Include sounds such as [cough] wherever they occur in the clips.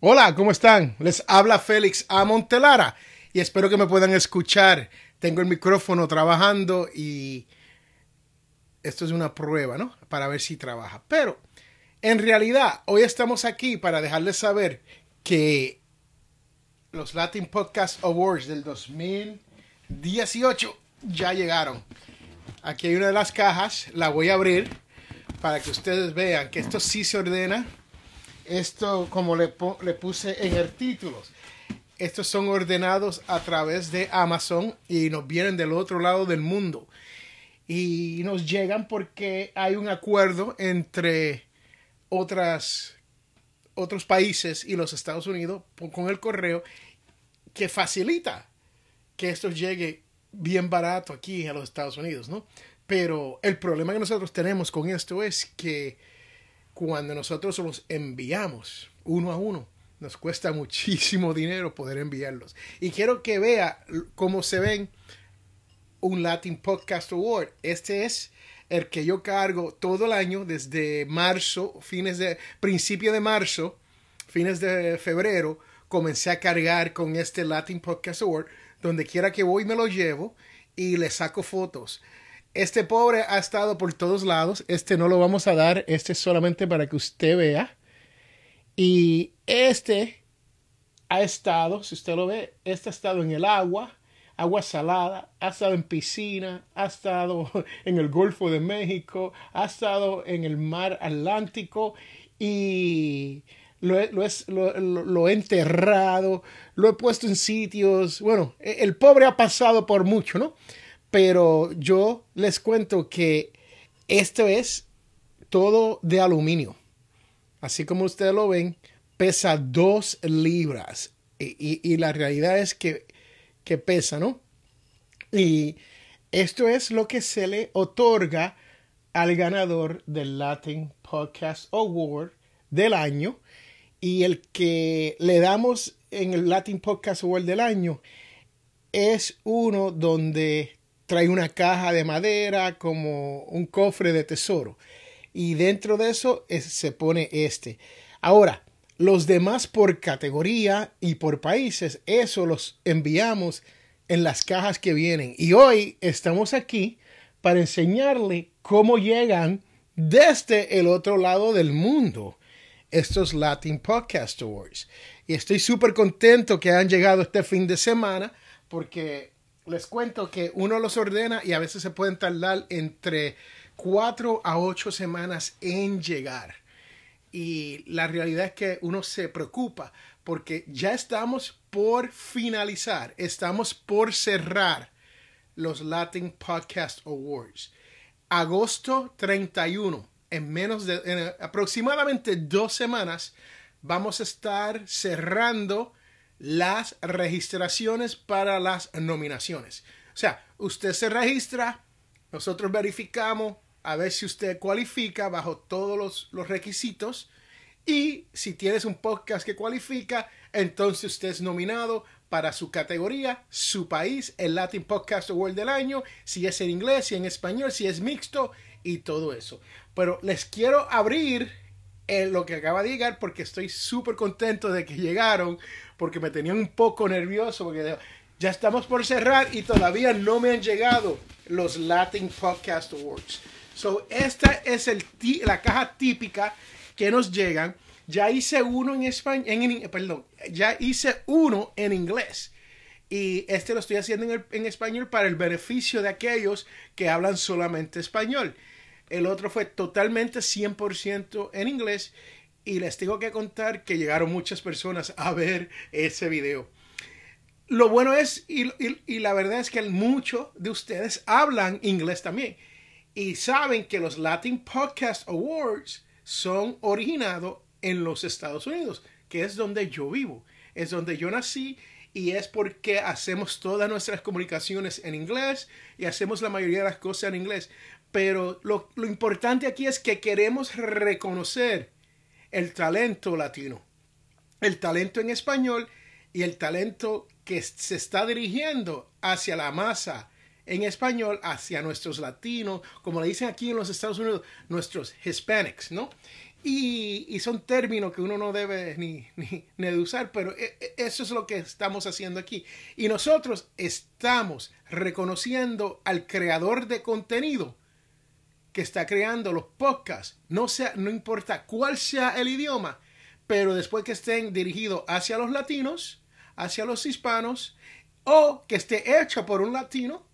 Hola, ¿cómo están? Les habla Félix A. Montelara y espero que me puedan escuchar. Tengo el micrófono trabajando y esto es una prueba, ¿no? Para ver si trabaja. Pero en realidad, hoy estamos aquí para dejarles saber que los Latin Podcast Awards del 2018 ya llegaron. Aquí hay una de las cajas, la voy a abrir para que ustedes vean que esto sí se ordena esto, como le, puse en el título, estos son ordenados a través de Amazon y nos vienen del otro lado del mundo. Y nos llegan porque hay un acuerdo entre otras, otros países y los Estados Unidos con el correo que facilita que esto llegue bien barato aquí a los Estados Unidos, ¿no? Pero el problema que nosotros tenemos con esto es que cuando nosotros los enviamos uno a uno, nos cuesta muchísimo dinero poder enviarlos. Y quiero que vea cómo se ven un Latin Podcast Award. Este es el que yo cargo todo el año, desde marzo, fines de, principio de marzo, fines de febrero, comencé a cargar con este Latin Podcast Award. Donde quiera que voy me lo llevo y le saco fotos. Este pobre ha estado por todos lados. Este no lo vamos a dar. Este es solamente para que usted vea. Y este ha estado, si usted lo ve, este ha estado en el agua, agua salada, ha estado en piscina, ha estado [laughs] en el Golfo de México, ha estado en el mar Atlántico y lo, lo, he enterrado, lo he puesto en sitios. Bueno, e, el pobre ha pasado por mucho, ¿no? Pero yo les cuento que esto es todo de aluminio. Así como ustedes lo ven, pesa dos libras. Y, la realidad es que, que pesa, ¿no? Y esto es lo que se le otorga al ganador del Latin Podcast Award del año. Y el que le damos en el Latin Podcast Award del año es uno donde trae una caja de madera como un cofre de tesoro. Y dentro de eso se pone este. Ahora, los demás por categoría y por países, eso los enviamos en las cajas que vienen. Y hoy estamos aquí para enseñarle cómo llegan desde el otro lado del mundo estos Latin Podcast Awards. Y estoy súper contento que han llegado este fin de semana porque les cuento que uno los ordena y a veces se pueden tardar entre cuatro a ocho semanas en llegar. Y la realidad es que uno se preocupa porque ya estamos por finalizar, estamos por cerrar los Latin Podcast Awards. Agosto 31, en menos de en aproximadamente dos semanas, vamos a estar cerrando las registraciones para las nominaciones. O sea, usted se registra, nosotros verificamos a ver si usted cualifica bajo todos los, requisitos y si tienes un podcast que cualifica, entonces usted es nominado para su categoría, su país, el Latin Podcast Award del año, si es en inglés, si en español, si es mixto y todo eso. Pero les quiero abrir lo que acaba de llegar porque estoy súper contento de que llegaron porque me tenían un poco nervioso porque ya estamos por cerrar y todavía no me han llegado los Latin Podcast Awards. So, esta es el la caja típica que nos llegan. Ya hice uno en español, en, perdón, ya hice uno en inglés. Y este lo estoy haciendo en, en español para el beneficio de aquellos que hablan solamente español. El otro fue totalmente 100% en inglés y les tengo que contar que llegaron muchas personas a ver ese video. Lo bueno es, y, y, la verdad es que muchos de ustedes hablan inglés también y saben que los Latin Podcast Awards son originados en los Estados Unidos, que es donde yo vivo, es donde yo nací y es porque hacemos todas nuestras comunicaciones en inglés y hacemos la mayoría de las cosas en inglés. Pero lo, importante aquí es que queremos reconocer el talento latino, el talento en español y el talento que se está dirigiendo hacia la masa en español, hacia nuestros latinos, como le dicen aquí en los Estados Unidos, nuestros hispanics, ¿no? Y, son términos que uno no debe ni, ni, ni, usar, pero e, e, eso es lo que estamos haciendo aquí. Y nosotros estamos reconociendo al creador de contenido que está creando los podcasts, no, sea, no importa cuál sea el idioma, pero después que estén dirigidos hacia los latinos, hacia los hispanos, o que esté hecho por un latino,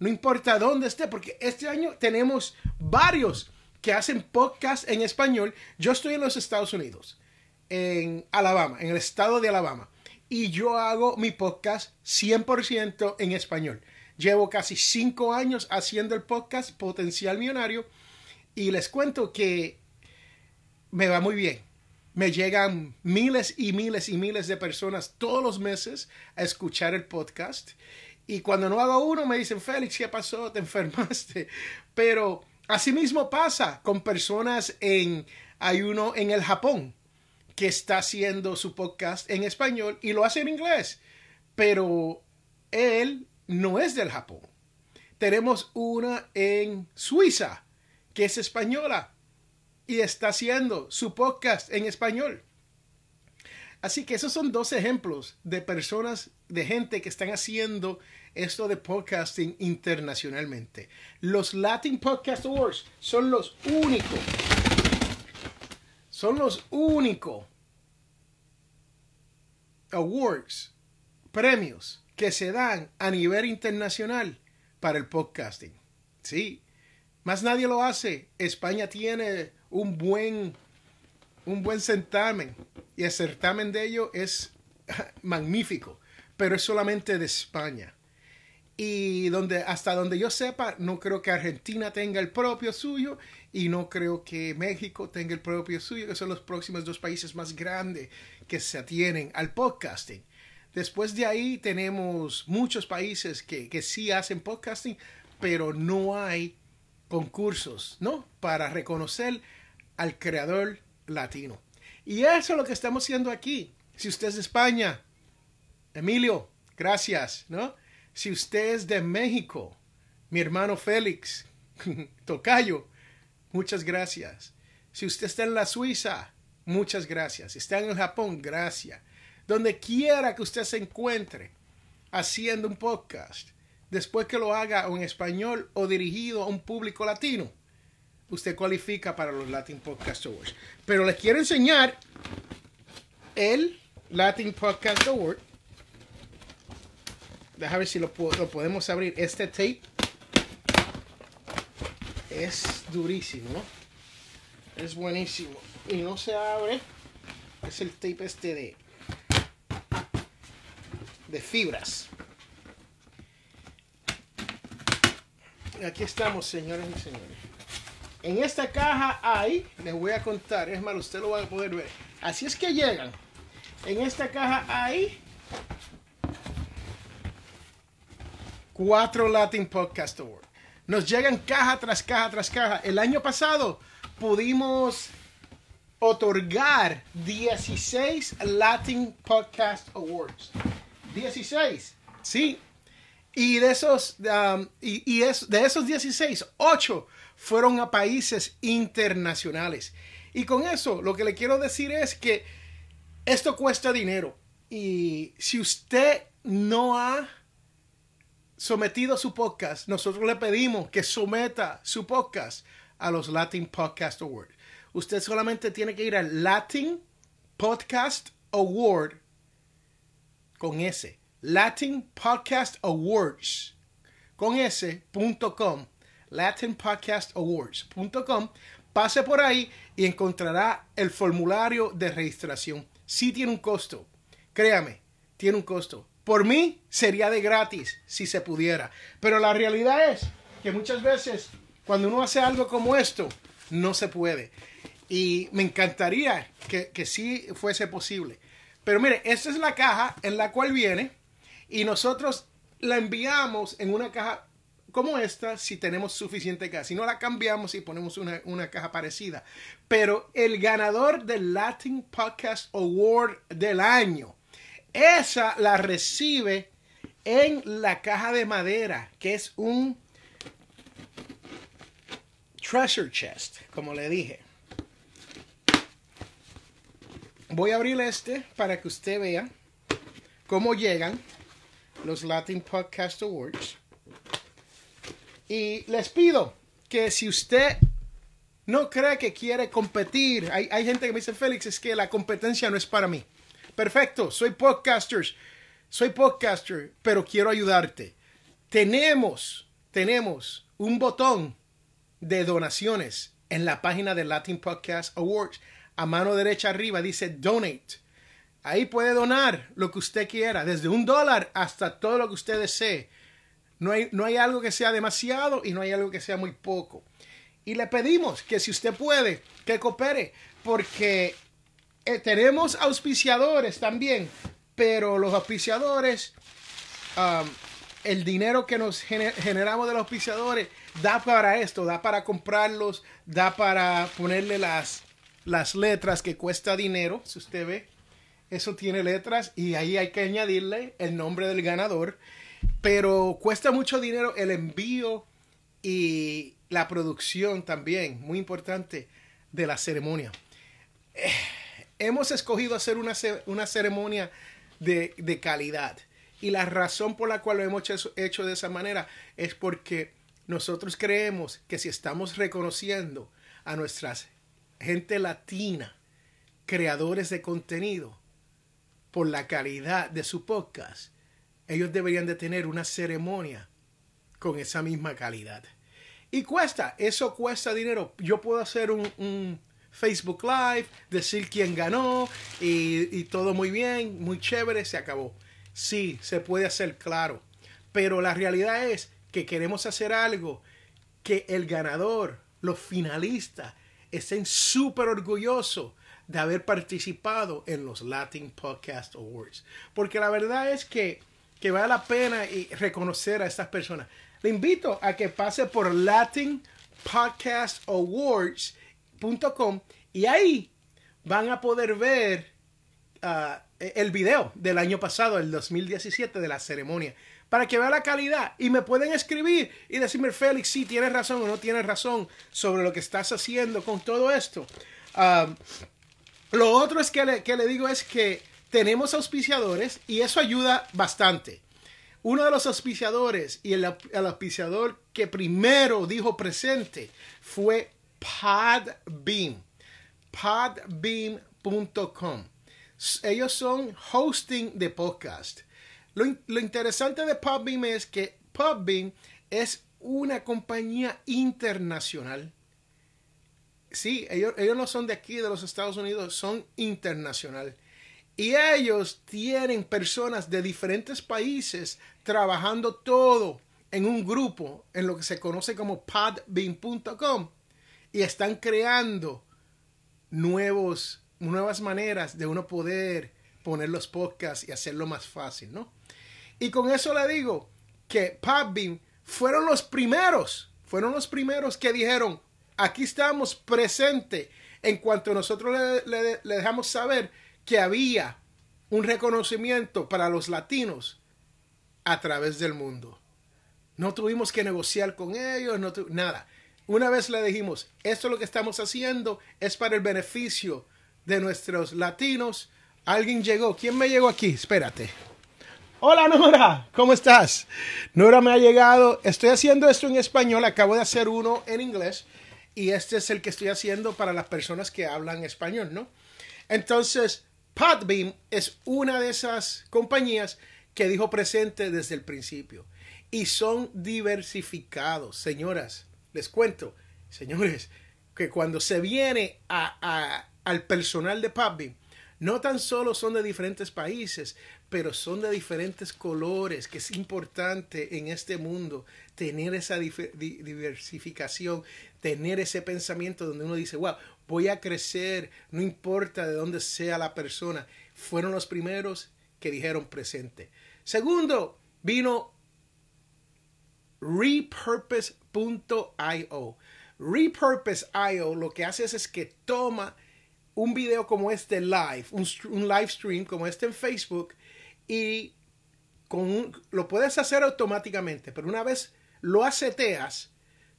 no importa dónde esté, porque este año tenemos varios que hacen podcast en español. Yo estoy en los Estados Unidos, en Alabama, en el estado de Alabama, y yo hago mi podcast 100% en español. Llevo casi cinco años haciendo el podcast Potencial Millonario y les cuento que me va muy bien. Me llegan miles y miles y miles de personas todos los meses a escuchar el podcast. Y cuando no hago uno me dicen, Félix, ¿qué pasó? ¿Te enfermaste? [laughs] Pero asimismo pasa con personas en... Hay uno en el Japón que está haciendo su podcast en español y lo hace en inglés. Pero él no es del Japón. Tenemos una en Suiza, que es española, y está haciendo su podcast en español. Así que esos son dos ejemplos de personas, de gente que están haciendo esto de podcasting internacionalmente. Los Latin Podcast Awards son los únicos, son los únicos awards, premios que se dan a nivel internacional para el podcasting. Sí, más nadie lo hace. España tiene un buen, un buen certamen y el certamen de ello es [laughs] magnífico, pero es solamente de España. Y donde, hasta donde yo sepa, no creo que Argentina tenga el propio suyo y no creo que México tenga el propio suyo, que son los próximos dos países más grandes que se atienen al podcasting. Después de ahí tenemos muchos países que, que sí hacen podcasting, pero no hay concursos, ¿no? Para reconocer al creador latino. Y eso es lo que estamos haciendo aquí. Si usted es de España, Emilio, gracias, ¿no? Si usted es de México, mi hermano Félix, [laughs] Tocayo, muchas gracias. Si usted está en la Suiza, muchas gracias. Si está en el Japón, gracias donde quiera que usted se encuentre haciendo un podcast, después que lo haga en español o dirigido a un público latino, usted cualifica para los Latin Podcast Awards. Pero les quiero enseñar el Latin Podcast Award. Déjame ver si lo, lo podemos abrir. Este tape es durísimo, ¿no? Es buenísimo. Y no se abre. Es el tape este de de fibras. Aquí estamos, señores y señores. En esta caja hay, les voy a contar, es malo, usted lo va a poder ver. Así es que llegan. En esta caja hay cuatro Latin Podcast Awards. Nos llegan caja tras caja tras caja. El año pasado pudimos otorgar 16 Latin Podcast Awards. 16. Sí. Y de esos, um, y, de esos 16, 8 fueron a países internacionales. Y con eso, lo que le quiero decir es que esto cuesta dinero. Y si usted no ha sometido su podcast, nosotros le pedimos que someta su podcast a los Latin Podcast Awards. Usted solamente tiene que ir al Latin Podcast Award con S. Latin Podcast Awards con S.com. Latin Podcast Awards.com. Pase por ahí y encontrará el formulario de registración. Sí tiene un costo. Créame, tiene un costo. Por mí sería de gratis si se pudiera. Pero la realidad es que muchas veces cuando uno hace algo como esto, no se puede. Y me encantaría que, que sí fuese posible. Pero mire, esta es la caja en la cual viene y nosotros la enviamos en una caja como esta si tenemos suficiente caja. Si no la cambiamos y ponemos una, una, caja parecida. Pero el ganador del Latin Podcast Award del año, esa la recibe en la caja de madera, que es un treasure chest, como le dije. Voy a abrir este para que usted vea cómo llegan los Latin Podcast Awards. Y les pido que si usted no cree que quiere competir, hay, hay gente que me dice, Félix, es que la competencia no es para mí. Perfecto, soy podcaster, soy podcaster, pero quiero ayudarte. Tenemos, tenemos un botón de donaciones en la página de Latin Podcast Awards. A mano derecha arriba dice Donate. Ahí puede donar lo que usted quiera, desde un dólar hasta todo lo que usted desee. No hay, no hay algo que sea demasiado y no hay algo que sea muy poco. Y le pedimos que si usted puede, que coopere, porque eh, tenemos auspiciadores también, pero los auspiciadores, um, el dinero que nos generamos de los auspiciadores da para esto, da para comprarlos, da para ponerle las, las letras que cuesta dinero, si usted ve. Eso tiene letras y ahí hay que añadirle el nombre del ganador. Pero cuesta mucho dinero el envío y la producción también, muy importante, de la ceremonia. Eh, hemos escogido hacer una, una ceremonia de, de, calidad. Y la razón por la cual lo hemos hecho, hecho de esa manera es porque nosotros creemos que si estamos reconociendo a nuestras gente latina, creadores de contenido, por la calidad de su podcast, ellos deberían de tener una ceremonia con esa misma calidad. Y cuesta, eso cuesta dinero. Yo puedo hacer un, Facebook Live, decir quién ganó y, y, todo muy bien, muy chévere, se acabó. Sí, se puede hacer claro. Pero la realidad es que queremos hacer algo que el ganador, los finalistas, estén súper orgullosos de haber participado en los Latin Podcast Awards. Porque la verdad es que, que vale la pena reconocer a estas personas. Le invito a que pase por latinpodcastawards.com y ahí van a poder ver uh, el video del año pasado, el 2017, de la ceremonia, para que vea la calidad y me pueden escribir y decirme, Félix, si tienes razón o no tienes razón sobre lo que estás haciendo con todo esto. Lo otro es que le, que le digo es que tenemos auspiciadores y eso ayuda bastante. Uno de los auspiciadores y el, el auspiciador que primero dijo presente fue Podbeam. Podbeam.com. Ellos son hosting de podcast. Lo, lo, interesante de Podbeam es que Podbeam es una compañía internacional sí, ellos, ellos no son de aquí, de los Estados Unidos, son internacional. Y ellos tienen personas de diferentes países trabajando todo en un grupo en lo que se conoce como podbean.com y están creando nuevos, nuevas maneras de uno poder poner los podcasts y hacerlo más fácil, ¿no? Y con eso le digo que Podbean fueron los primeros, fueron los primeros que dijeron, aquí estamos presentes en cuanto nosotros le, dejamos saber que había un reconocimiento para los latinos a través del mundo. No tuvimos que negociar con ellos, no nada. Una vez le dijimos, esto es lo que estamos haciendo, es para el beneficio de nuestros latinos. Alguien llegó. ¿Quién me llegó aquí? Espérate. Hola Nora, ¿cómo estás? Nora me ha llegado. Estoy haciendo esto en español, acabo de hacer uno en inglés y este es el que estoy haciendo para las personas que hablan español, ¿no? Entonces, Podbeam es una de esas compañías que dijo presente desde el principio y son diversificados, señoras. Les cuento, señores, que cuando se viene a, al personal de Podbeam, no tan solo son de diferentes países, pero son de diferentes colores, que es importante en este mundo tener esa diversificación, tener ese pensamiento donde uno dice, wow, voy a crecer, no importa de dónde sea la persona. Fueron los primeros que dijeron presente. Segundo, vino repurpose.io. Repurpose.io lo que hace es, que toma un video como este live, un, live stream como este en Facebook y con lo puedes hacer automáticamente, pero una vez lo aseteas,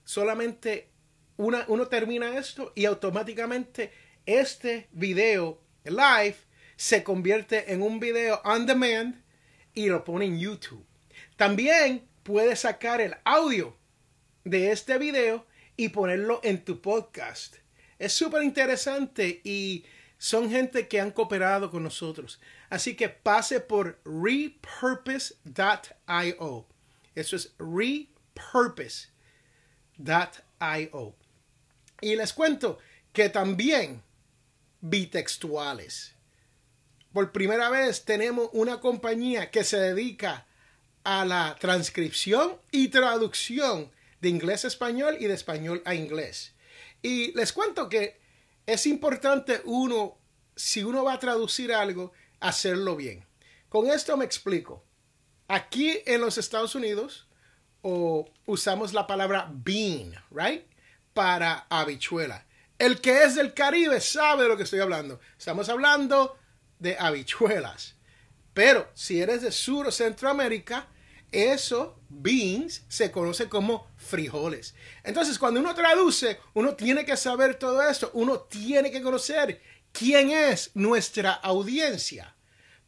solamente uno termina esto y automáticamente este video live se convierte en un video on demand y lo pone en YouTube. También puedes sacar el audio de este video y ponerlo en tu podcast. Es súper interesante y son gente que han cooperado con nosotros. Así que pase por repurpose.io. Eso es repurpose.io. Y les cuento que también bitextuales. Por primera vez tenemos una compañía que se dedica a la transcripción y traducción de inglés a español y de español a inglés. Y les cuento que es importante uno, si uno va a traducir algo, hacerlo bien. Con esto me explico. Aquí en los Estados Unidos usamos la palabra bean, right? Para habichuela. El que es del Caribe sabe de lo que estoy hablando. Estamos hablando de habichuelas. Pero si eres de Sur o Centroamérica, eso, beans, se conoce como frijoles. Entonces, cuando uno traduce, uno tiene que saber todo esto. Uno tiene que conocer quién es nuestra audiencia.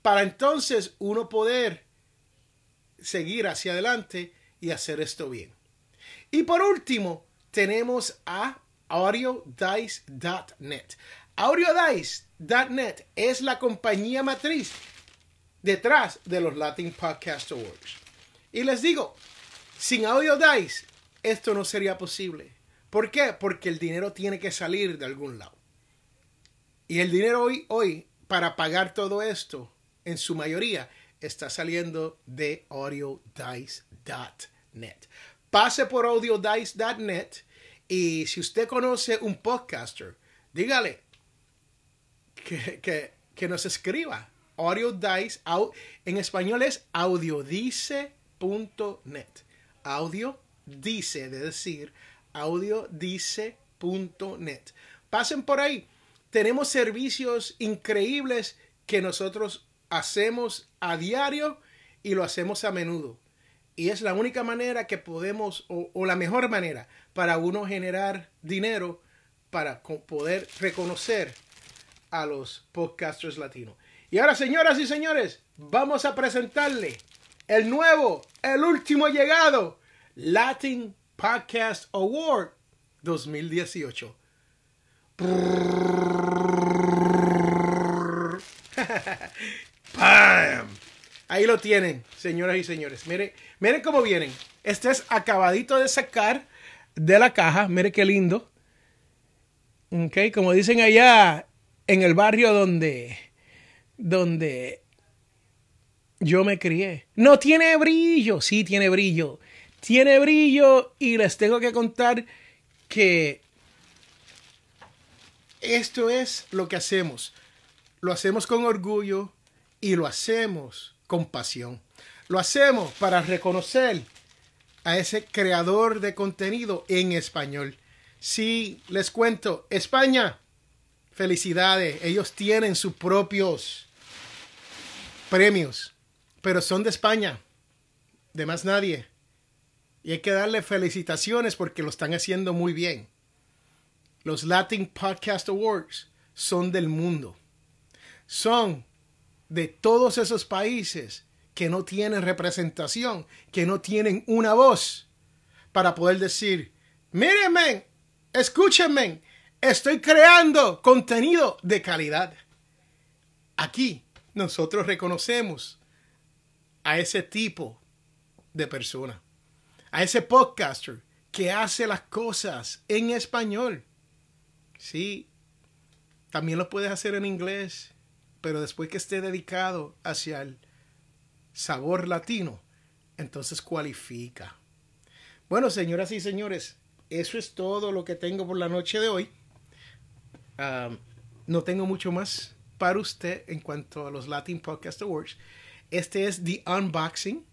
Para entonces uno poder seguir hacia adelante y hacer esto bien. Y por último, tenemos a audiodice.net. Audiodice.net es la compañía matriz detrás de los Latin Podcast Awards. Y les digo, sin Audiodice esto no sería posible. ¿Por qué? Porque el dinero tiene que salir de algún lado. Y el dinero hoy, hoy para pagar todo esto, en su mayoría, está saliendo de audiodice.net. Pase por audiodice.net y si usted conoce un podcaster, dígale que, nos escriba. Audio Dice, en español es audiodice.net. Audio dice, de decir, audiodice.net. Pasen por ahí. Tenemos servicios increíbles que nosotros hacemos a diario y lo hacemos a menudo. Y es la única manera que podemos, o, la mejor manera para uno generar dinero para poder reconocer a los podcasters latinos. Y ahora, señoras y señores, vamos a presentarle el nuevo, el último llegado, Latin Podcast Award 2018. [laughs] Ahí lo tienen, señoras y señores. Miren, miren cómo vienen. Este es acabadito de sacar de la caja. Mire qué lindo. Ok, como dicen allá en el barrio donde, donde yo me crié. No tiene brillo. Sí, tiene brillo. Tiene brillo y les tengo que contar que esto es lo que hacemos. Lo hacemos con orgullo y lo hacemos con pasión. Lo hacemos para reconocer a ese creador de contenido en español. Sí, les cuento, España, felicidades, ellos tienen sus propios premios, pero son de España, de más nadie. Y hay que darle felicitaciones porque lo están haciendo muy bien. Los Latin Podcast Awards son del mundo. Son de todos esos países que no tienen representación, que no tienen una voz para poder decir, mírenme, escúchenme, estoy creando contenido de calidad. Aquí nosotros reconocemos a ese tipo de persona, a ese podcaster que hace las cosas en español. Sí, también lo puedes hacer en inglés, pero después que esté dedicado hacia el sabor latino, entonces cualifica. Bueno, señoras y señores, eso es todo lo que tengo por la noche de hoy. no tengo mucho más para usted en cuanto a los Latin Podcast Awards. Este es the unboxing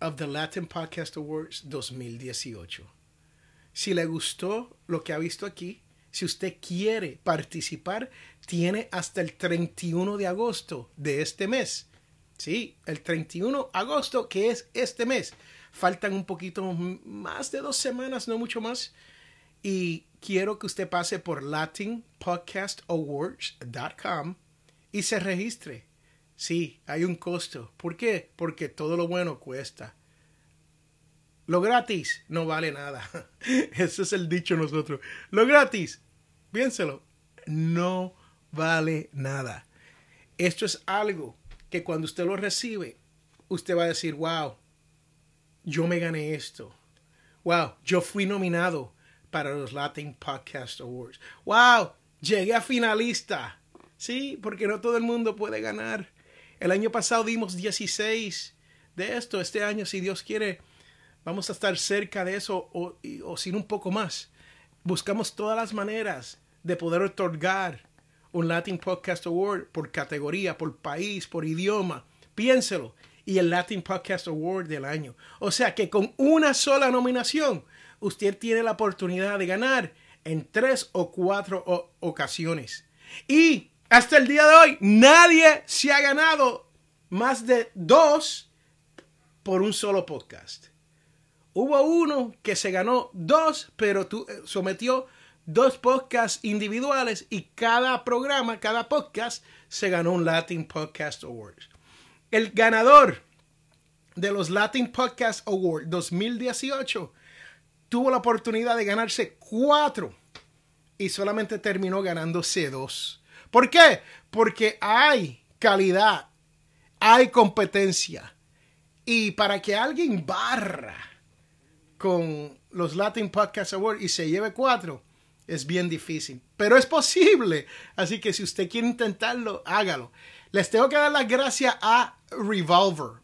of the Latin Podcast Awards 2018. Si le gustó lo que ha visto aquí, si usted quiere participar, tiene hasta el 31 de agosto de este mes. Sí, el 31 de agosto, que es este mes. Faltan un poquito más de dos semanas, no mucho más. Y quiero que usted pase por latinpodcastawards.com y se registre. Sí, hay un costo. ¿Por qué? Porque todo lo bueno cuesta. Lo gratis no vale nada. [laughs] Ese es el dicho nosotros. Lo gratis, piénselo, no vale nada. Esto es algo que cuando usted lo recibe, usted va a decir, wow, yo me gané esto. Wow, yo fui nominado para los Latin Podcast Awards. Wow, llegué a finalista. Sí, porque no todo el mundo puede ganar. El año pasado dimos 16 de esto. Este año, si Dios quiere, vamos a estar cerca de eso o, sin un poco más. Buscamos todas las maneras de poder otorgar un Latin Podcast Award por categoría, por país, por idioma. Piénselo. Y el Latin Podcast Award del año. O sea que con una sola nominación, usted tiene la oportunidad de ganar en tres o cuatro ocasiones. Y hasta el día de hoy, nadie se ha ganado más de dos por un solo podcast. Hubo uno que se ganó dos, pero eh, sometió dos podcasts individuales y cada programa, cada podcast, se ganó un Latin Podcast Award. El ganador de los Latin Podcast Award 2018 tuvo la oportunidad de ganarse cuatro y solamente terminó ganándose dos. ¿Por qué? Porque hay calidad, hay competencia. Y para que alguien barra con los Latin Podcast Awards y se lleve cuatro, es bien difícil. Pero es posible. Así que si usted quiere intentarlo, hágalo. Les tengo que dar las gracias a Revolver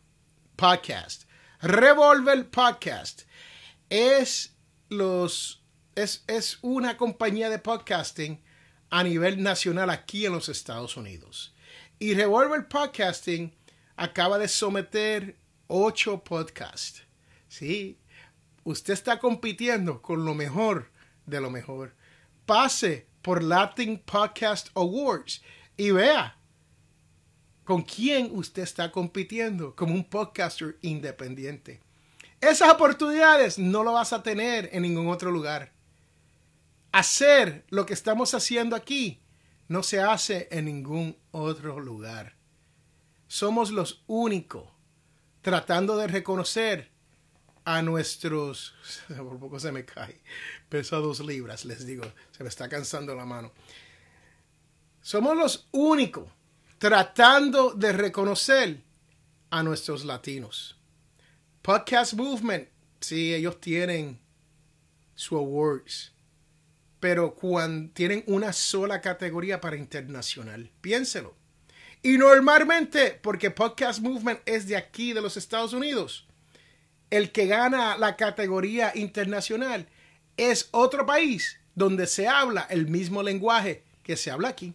Podcast. Revolver Podcast es los es, es una compañía de podcasting a nivel nacional aquí en los Estados Unidos. Y Revolver Podcasting acaba de someter ocho podcasts. Sí, usted está compitiendo con lo mejor de lo mejor pase por Latin Podcast Awards y vea con quién usted está compitiendo como un podcaster independiente. Esas oportunidades no lo vas a tener en ningún otro lugar. Hacer lo que estamos haciendo aquí no se hace en ningún otro lugar. Somos los únicos tratando de reconocer a nuestros, [laughs] por poco se me cae, pesa dos libras, les digo, se me está cansando la mano. Somos los únicos tratando de reconocer a nuestros latinos. Podcast Movement, sí, ellos tienen su awards, pero cuando tienen una sola categoría para internacional, piénselo. Y normalmente, porque Podcast Movement es de aquí, de los Estados Unidos, el que gana la categoría internacional es otro país donde se habla el mismo lenguaje que se habla aquí.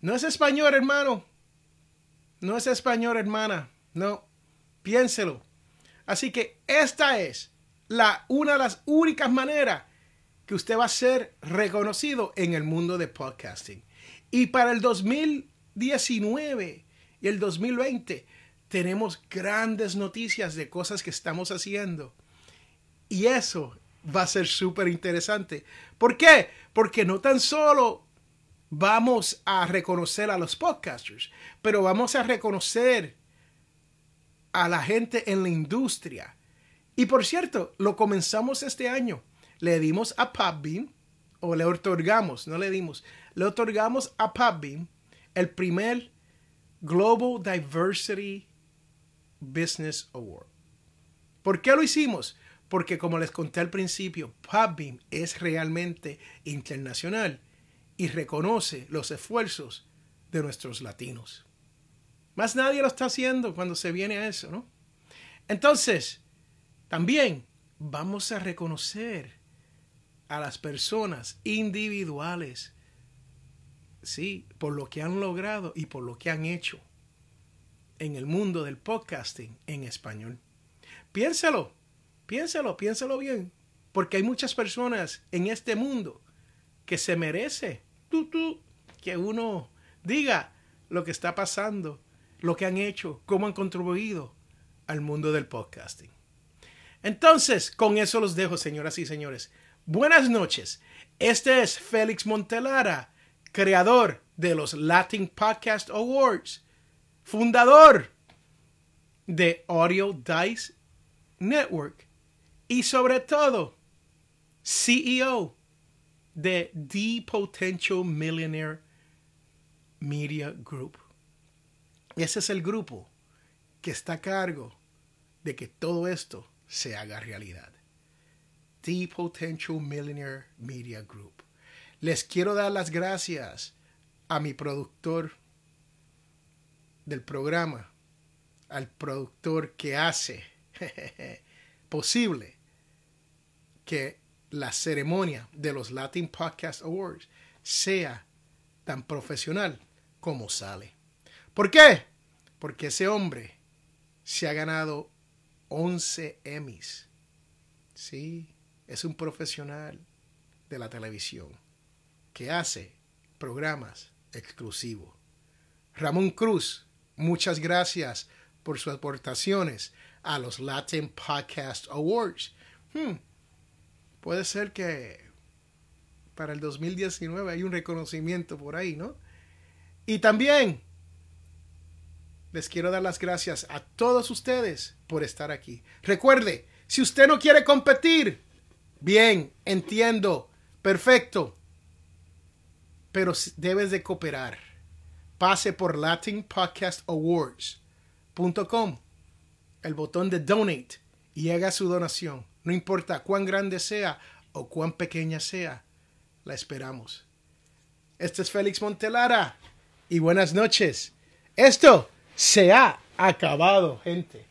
No es español, hermano. No es español, hermana. No. Piénselo. Así que esta es la, una de las únicas maneras que usted va a ser reconocido en el mundo de podcasting. Y para el 2019 y el 2020 tenemos grandes noticias de cosas que estamos haciendo. Y eso va a ser súper interesante. ¿Por qué? Porque no tan solo vamos a reconocer a los podcasters, pero vamos a reconocer a la gente en la industria. Y por cierto, lo comenzamos este año. Le dimos a Podbean, o le otorgamos, no le dimos, le otorgamos a Podbean el primer Global Diversity Business Award. ¿Por qué lo hicimos? Porque como les conté al principio, Podbeam es realmente internacional y reconoce los esfuerzos de nuestros latinos. Más nadie lo está haciendo cuando se viene a eso, ¿no? Entonces, también vamos a reconocer a las personas individuales, sí, por lo que han logrado y por lo que han hecho en el mundo del podcasting en español. Piénsalo, piénsalo, piénsalo bien, porque hay muchas personas en este mundo que se merece tú, tú, que uno diga lo que está pasando, lo que han hecho, cómo han contribuido al mundo del podcasting. Entonces, con eso los dejo, señoras y señores. Buenas noches. Este es Félix Montelara, creador de los Latin Podcast Awards, fundador de Audio Dice Network y sobre todo CEO de The Potential Millionaire Media Group. Ese es el grupo que está a cargo de que todo esto se haga realidad. The Potential Millionaire Media Group. Les quiero dar las gracias a mi productor del programa, al productor que hace [laughs] posible que la ceremonia de los Latin Podcast Awards sea tan profesional como sale. ¿Por qué? Porque ese hombre se ha ganado 11 Emmys. Sí, es un profesional de la televisión que hace programas exclusivos. Ramón Cruz, muchas gracias por sus aportaciones a los Latin Podcast Awards. Hmm, puede ser que para el 2019 hay un reconocimiento por ahí, ¿no? Y también les quiero dar las gracias a todos ustedes por estar aquí. Recuerde, si usted no quiere competir, bien, entiendo, perfecto, pero debes de cooperar. Pase por latinpodcastawards.com, el botón de donate y haga su donación. No importa cuán grande sea o cuán pequeña sea, la esperamos. Este es Félix Montelara y buenas noches. Esto se ha acabado, gente.